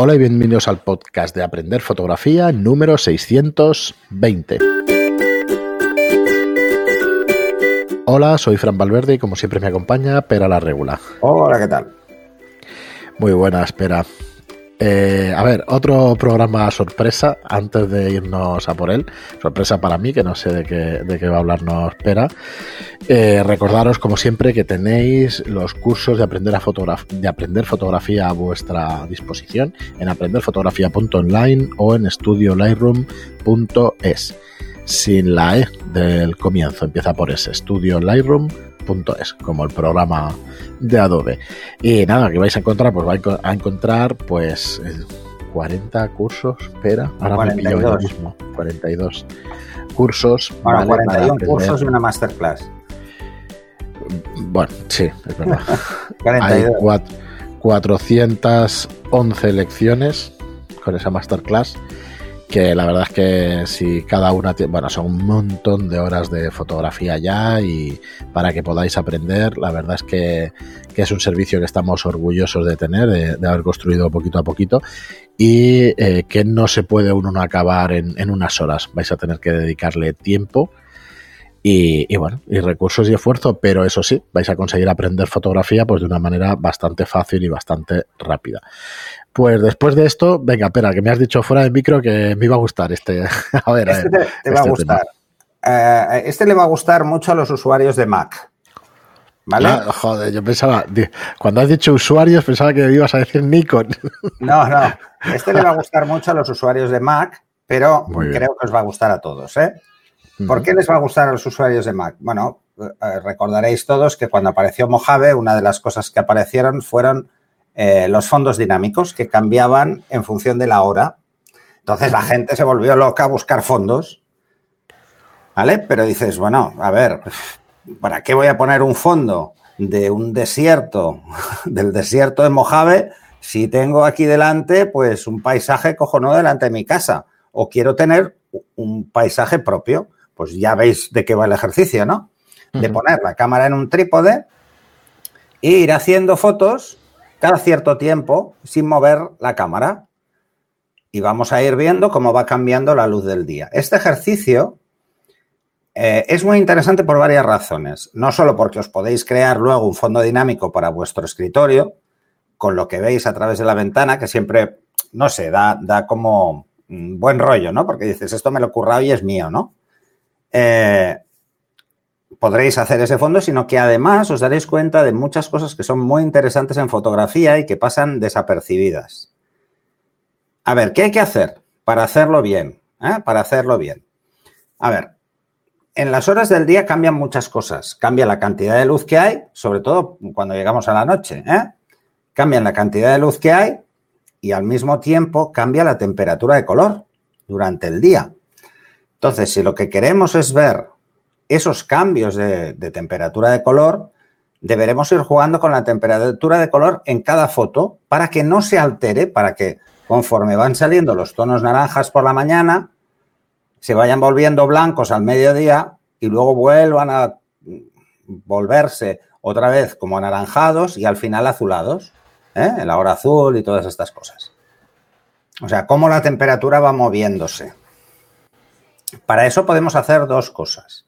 Hola y bienvenidos al podcast de Aprender Fotografía número 620. Hola, soy Fran Valverde y como siempre me acompaña Pera la Regula. Hola, ¿qué tal? Muy buena, espera. Eh, a ver, otro programa sorpresa antes de irnos a por él. Sorpresa para mí, que no sé de qué, de qué va a hablarnos Pera. Eh, recordaros, como siempre, que tenéis los cursos de aprender, a de aprender fotografía a vuestra disposición en aprenderfotografía.online o en estudiolightroom.es. Sin la E del comienzo, empieza por ese, Estudio es como el programa de Adobe. Y nada, que vais a encontrar, pues vais a encontrar pues 40 cursos, espera, ahora 42. me mismo, 42 cursos. Bueno, 41 cursos y una masterclass. Bueno, sí, es verdad. Hay 411 lecciones con esa masterclass que la verdad es que si cada una tiene, bueno, son un montón de horas de fotografía ya y para que podáis aprender, la verdad es que, es un servicio que estamos orgullosos de tener, de, haber construido poquito a poquito y eh, que no se puede uno acabar en, en unas horas, vais a tener que dedicarle tiempo y, bueno, y recursos y esfuerzo, pero eso sí, vais a conseguir aprender fotografía pues de una manera bastante fácil y bastante rápida. Pues después de esto, venga, espera, que me has dicho fuera de micro que me iba a gustar este. a ver, este te, va a este gustar. Eh, este le va a gustar mucho a los usuarios de Mac. ¿Vale? Ah, joder, yo pensaba, cuando has dicho usuarios, pensaba que ibas a decir Nikon. No, no. Este le va a gustar mucho a los usuarios de Mac, pero creo que os va a gustar a todos, ¿eh? ¿Por qué les va a gustar a los usuarios de Mac? Bueno, eh, recordaréis todos que cuando apareció Mojave, una de las cosas que aparecieron fueron eh, los fondos dinámicos que cambiaban en función de la hora. Entonces la gente se volvió loca a buscar fondos. ¿Vale? Pero dices, bueno, a ver, ¿para qué voy a poner un fondo de un desierto, del desierto de Mojave, si tengo aquí delante, pues un paisaje cojonudo delante de mi casa? O quiero tener un paisaje propio pues ya veis de qué va el ejercicio, ¿no? De poner la cámara en un trípode e ir haciendo fotos cada cierto tiempo sin mover la cámara. Y vamos a ir viendo cómo va cambiando la luz del día. Este ejercicio eh, es muy interesante por varias razones. No solo porque os podéis crear luego un fondo dinámico para vuestro escritorio, con lo que veis a través de la ventana, que siempre, no sé, da, da como buen rollo, ¿no? Porque dices, esto me lo he currado y es mío, ¿no? Eh, podréis hacer ese fondo, sino que además os daréis cuenta de muchas cosas que son muy interesantes en fotografía y que pasan desapercibidas. A ver, ¿qué hay que hacer para hacerlo bien? Eh? Para hacerlo bien. A ver, en las horas del día cambian muchas cosas. Cambia la cantidad de luz que hay, sobre todo cuando llegamos a la noche. ¿eh? Cambian la cantidad de luz que hay y al mismo tiempo cambia la temperatura de color durante el día. Entonces, si lo que queremos es ver esos cambios de, temperatura de color, deberemos ir jugando con la temperatura de color en cada foto para que no se altere, para que conforme van saliendo los tonos naranjas por la mañana, se vayan volviendo blancos al mediodía y luego vuelvan a volverse otra vez como anaranjados y al final azulados, ¿eh? en la hora azul y todas estas cosas. O sea, cómo la temperatura va moviéndose. Para eso podemos hacer dos cosas.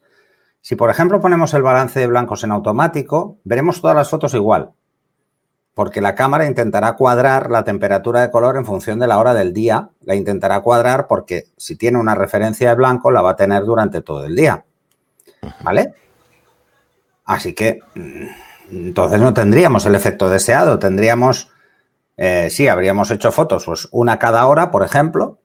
Si, por ejemplo, ponemos el balance de blancos en automático, veremos todas las fotos igual, porque la cámara intentará cuadrar la temperatura de color en función de la hora del día, la intentará cuadrar porque si tiene una referencia de blanco la va a tener durante todo el día. ¿Vale? Así que mm, entonces no tendríamos el efecto deseado, tendríamos, eh, sí, habríamos hecho fotos, pues una cada hora, por ejemplo,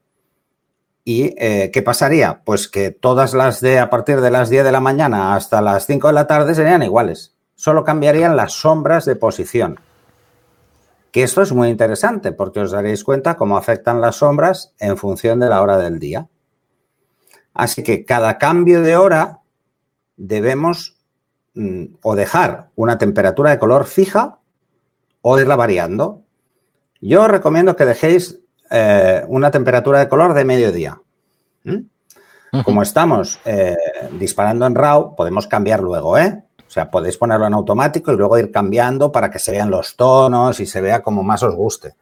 ¿Y eh, qué pasaría? Pues que todas las de a partir de las 10 de la mañana hasta las 5 de la tarde serían iguales. Solo cambiarían las sombras de posición. Que esto es muy interesante porque os daréis cuenta cómo afectan las sombras en función de la hora del día. Así que cada cambio de hora debemos mm, o dejar una temperatura de color fija o irla variando. Yo os recomiendo que dejéis eh, una temperatura de color de mediodía. ¿Mm? Como estamos eh, disparando en RAW, podemos cambiar luego, ¿eh? O sea, podéis ponerlo en automático y luego ir cambiando para que se vean los tonos y se vea como más os guste.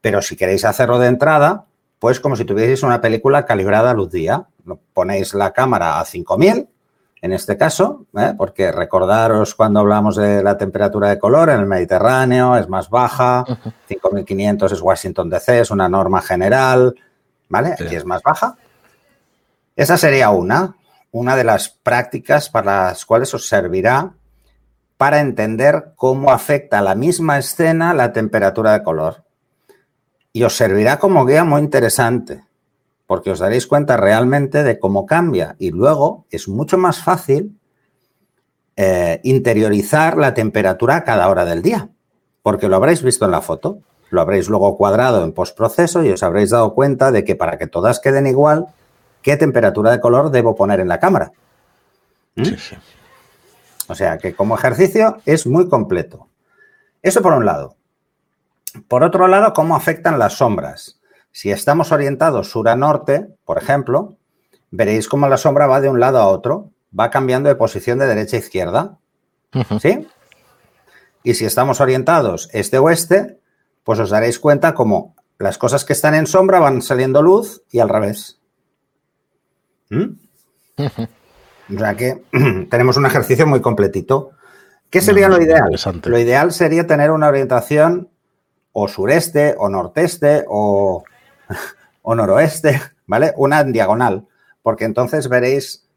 Pero si queréis hacerlo de entrada, pues como si tuvierais una película calibrada a luz día. Ponéis la cámara a 5000, en este caso, ¿eh? porque recordaros cuando hablamos de la temperatura de color en el Mediterráneo, es más baja, 5500 es Washington DC, es una norma general, ¿vale? Aquí es más baja. Esa sería una, una de las prácticas para las cuales os servirá para entender cómo afecta la misma escena la temperatura de color. Y os servirá como guía muy interesante, porque os daréis cuenta realmente de cómo cambia. Y luego es mucho más fácil eh, interiorizar la temperatura a cada hora del día, porque lo habréis visto en la foto, lo habréis luego cuadrado en postproceso y os habréis dado cuenta de que para que todas queden igual, ¿qué temperatura de color debo poner en la cámara? ¿Mm? Sí, sí. O sea que como ejercicio es muy completo. Eso por un lado. Por otro lado, ¿cómo afectan las sombras? Si estamos orientados sur a norte, por ejemplo, veréis cómo la sombra va de un lado a otro, va cambiando de posición de derecha a izquierda. ¿Sí? Y si estamos orientados este-oeste, pues os daréis cuenta como las cosas que están en sombra van saliendo luz y al revés. ¿Mm? O sea que tenemos un ejercicio muy completito. ¿Qué sería lo ideal? Lo ideal sería tener una orientación o sureste, o norteste, o, o noroeste, ¿vale? Una en diagonal, porque entonces veréis,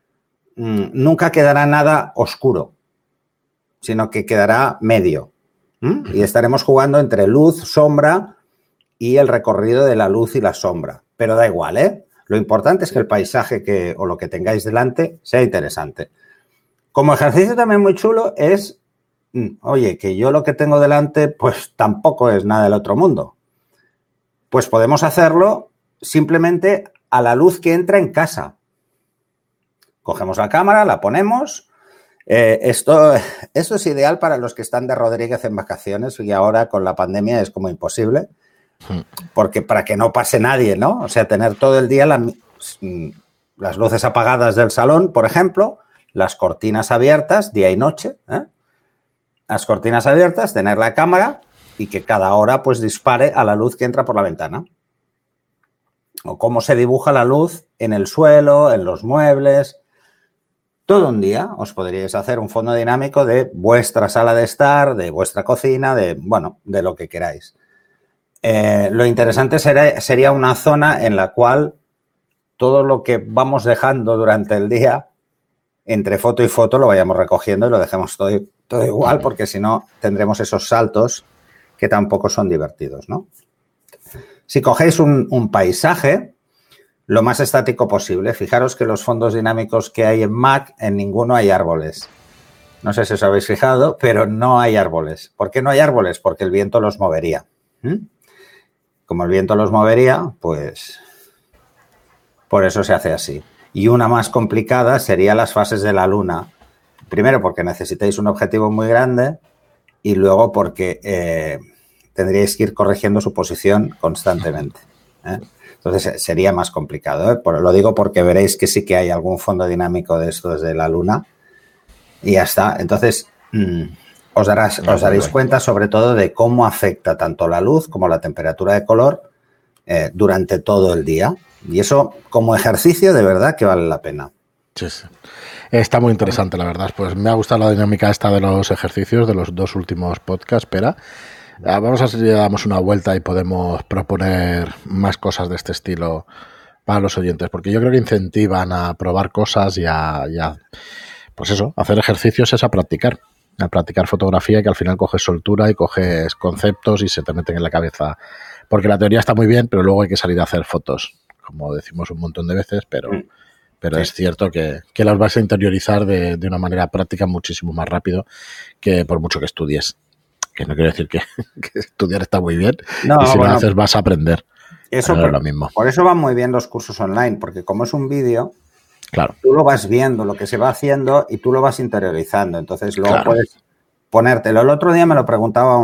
mm, nunca quedará nada oscuro, sino que quedará medio. Y estaremos jugando entre luz, sombra y el recorrido de la luz y la sombra. Pero da igual, ¿eh? Lo importante es que el paisaje que, o lo que tengáis delante sea interesante. Como ejercicio también muy chulo es, mm, oye, que yo lo que tengo delante pues tampoco es nada del otro mundo. Pues podemos hacerlo simplemente a la luz que entra en casa. Cogemos la cámara, la ponemos. Eh, esto, esto es ideal para los que están de Rodríguez en vacaciones y ahora con la pandemia es como imposible. Porque para que no pase nadie, ¿no? O sea, tener todo el día mm, las luces apagadas del salón, por ejemplo, las cortinas abiertas, día y noche, ¿eh? las cortinas abiertas, tener la cámara y que cada hora pues dispare a la luz que entra por la ventana. O cómo se dibuja la luz en el suelo, en los muebles. Todo un día os podríais hacer un fondo dinámico de vuestra sala de estar, de vuestra cocina, de, bueno, de lo que queráis. Eh, lo interesante sería, una zona en la cual todo lo que vamos dejando durante el día, entre foto y foto, lo vayamos recogiendo y lo dejemos todo, todo igual, porque si no tendremos esos saltos que tampoco son divertidos, ¿no? Si cogéis un, paisaje, lo más estático posible. Fijaros que los fondos dinámicos que hay en Mac, en ninguno hay árboles. No sé si os habéis fijado, pero no hay árboles. ¿Por qué no hay árboles? Porque el viento los movería como el viento los movería, pues por eso se hace así. Y una más complicada sería las fases de la luna. Primero porque necesitáis un objetivo muy grande y luego porque eh, tendríais que ir corrigiendo su posición constantemente. ¿eh? Entonces sería más complicado. ¿eh? lo digo porque veréis que sí que hay algún fondo dinámico de esto desde la luna y ya está. Entonces, mm, os, darás, os daréis cuenta sobre todo de cómo afecta tanto la luz como la temperatura de color eh, durante todo el día. Y eso como ejercicio de verdad que vale la pena. Sí, sí. Está muy interesante, la verdad. Pues me ha gustado la dinámica esta de los ejercicios de los dos últimos podcasts, espera. Ah, vamos a ver si le damos una vuelta y podemos proponer más cosas de este estilo para los oyentes, porque yo creo que incentivan a probar cosas y a, y a pues eso, hacer ejercicios es a practicar a practicar fotografía que al final coges soltura y coges conceptos y se te meten en la cabeza. Porque la teoría está muy bien, pero luego hay que salir a hacer fotos, como decimos un montón de veces, pero, pero es cierto que, que, las vas a interiorizar de, de, una manera práctica muchísimo más rápido que por mucho que estudies. Que no quiero decir que, estudiar está muy bien, y si lo haces vas a aprender. Eso por, lo mismo. por eso van muy bien los cursos online, porque como es un vídeo, Claro. Tú lo vas viendo, lo que se va haciendo y tú lo vas interiorizando. Entonces luego puedes ponértelo. El otro día me lo preguntaba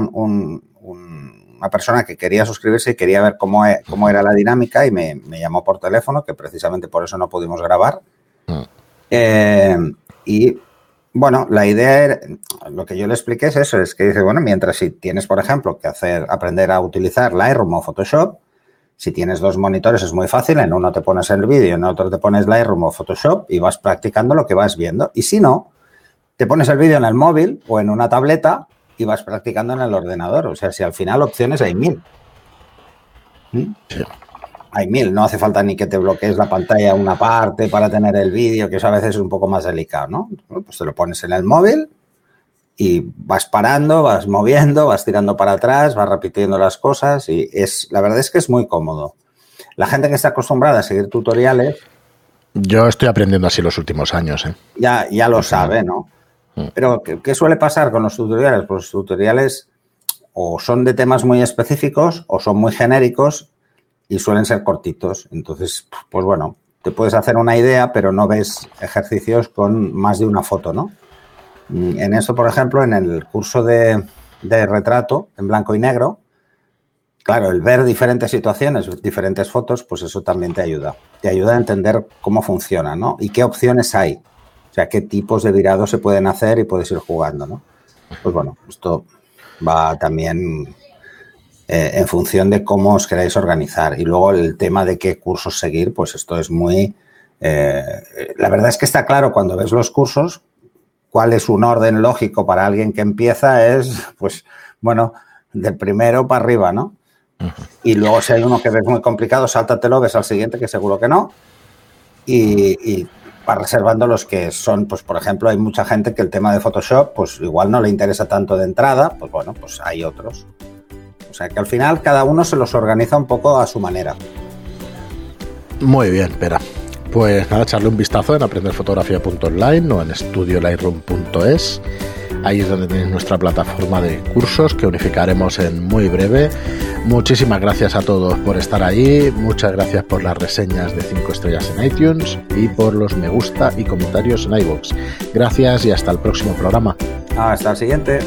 una persona que quería suscribirse y quería ver cómo, e, cómo era la dinámica y me, llamó por teléfono, que precisamente por eso no pudimos grabar. Mm. Eh, y Bueno, la idea, era, lo que yo le expliqué es eso, es que dice, bueno, mientras si tienes, por ejemplo, que hacer, aprender a utilizar Lightroom o Photoshop, si tienes dos monitores es muy fácil, en uno te pones el vídeo, en otro te pones Lightroom o Photoshop y vas practicando lo que vas viendo. Y si no, te pones el vídeo en el móvil o en una tableta y vas practicando en el ordenador. O sea, si al final opciones hay mil. ¿Mm? Hay mil, no hace falta ni que te bloquees la pantalla una parte para tener el vídeo, que eso a veces es un poco más delicado, ¿no? Pues te lo pones en el móvil y vas parando, vas moviendo, vas tirando para atrás, vas repitiendo las cosas y es, la verdad es que es muy cómodo. La gente que está acostumbrada a seguir tutoriales. Yo estoy aprendiendo así los últimos años, ¿eh? Ya, ya lo sabe, ¿no? Mm. Pero, ¿qué, suele pasar con los tutoriales? Pues los tutoriales o son de temas muy específicos o son muy genéricos y suelen ser cortitos. Entonces, pues bueno, te puedes hacer una idea, pero no ves ejercicios con más de una foto, ¿no? Mm, en eso, por ejemplo, en el curso de, retrato en blanco y negro, claro, el ver diferentes situaciones, diferentes fotos, pues eso también te ayuda. Te ayuda a entender cómo funciona, ¿no? Y qué opciones hay. O sea, qué tipos de virados se pueden hacer y puedes ir jugando, ¿no? Pues bueno, esto va también eh, en función de cómo os queráis organizar. Y luego el tema de qué cursos seguir, pues esto es muy... Eh, la verdad es que está claro cuando ves los cursos cuál es un orden lógico para alguien que empieza es, pues, bueno, del primero para arriba, ¿no? Y luego si hay uno que ves muy complicado, sáltatelo, ves al siguiente que seguro que no. Y, y va reservando los que son, pues por ejemplo, hay mucha gente que el tema de Photoshop, pues igual no le interesa tanto de entrada, pues bueno, pues hay otros. O sea que al final cada uno se los organiza un poco a su manera. Muy bien, espera. Pues nada, echarle un vistazo en aprenderfotografía.online o en estudiolightroom.es. Ahí es donde tenéis nuestra plataforma de cursos que unificaremos en muy breve. Muchísimas gracias a todos por estar ahí. Muchas gracias por las reseñas de 5 estrellas en iTunes y por los me gusta y comentarios en iVoox. Gracias y hasta el próximo programa. Hasta el siguiente.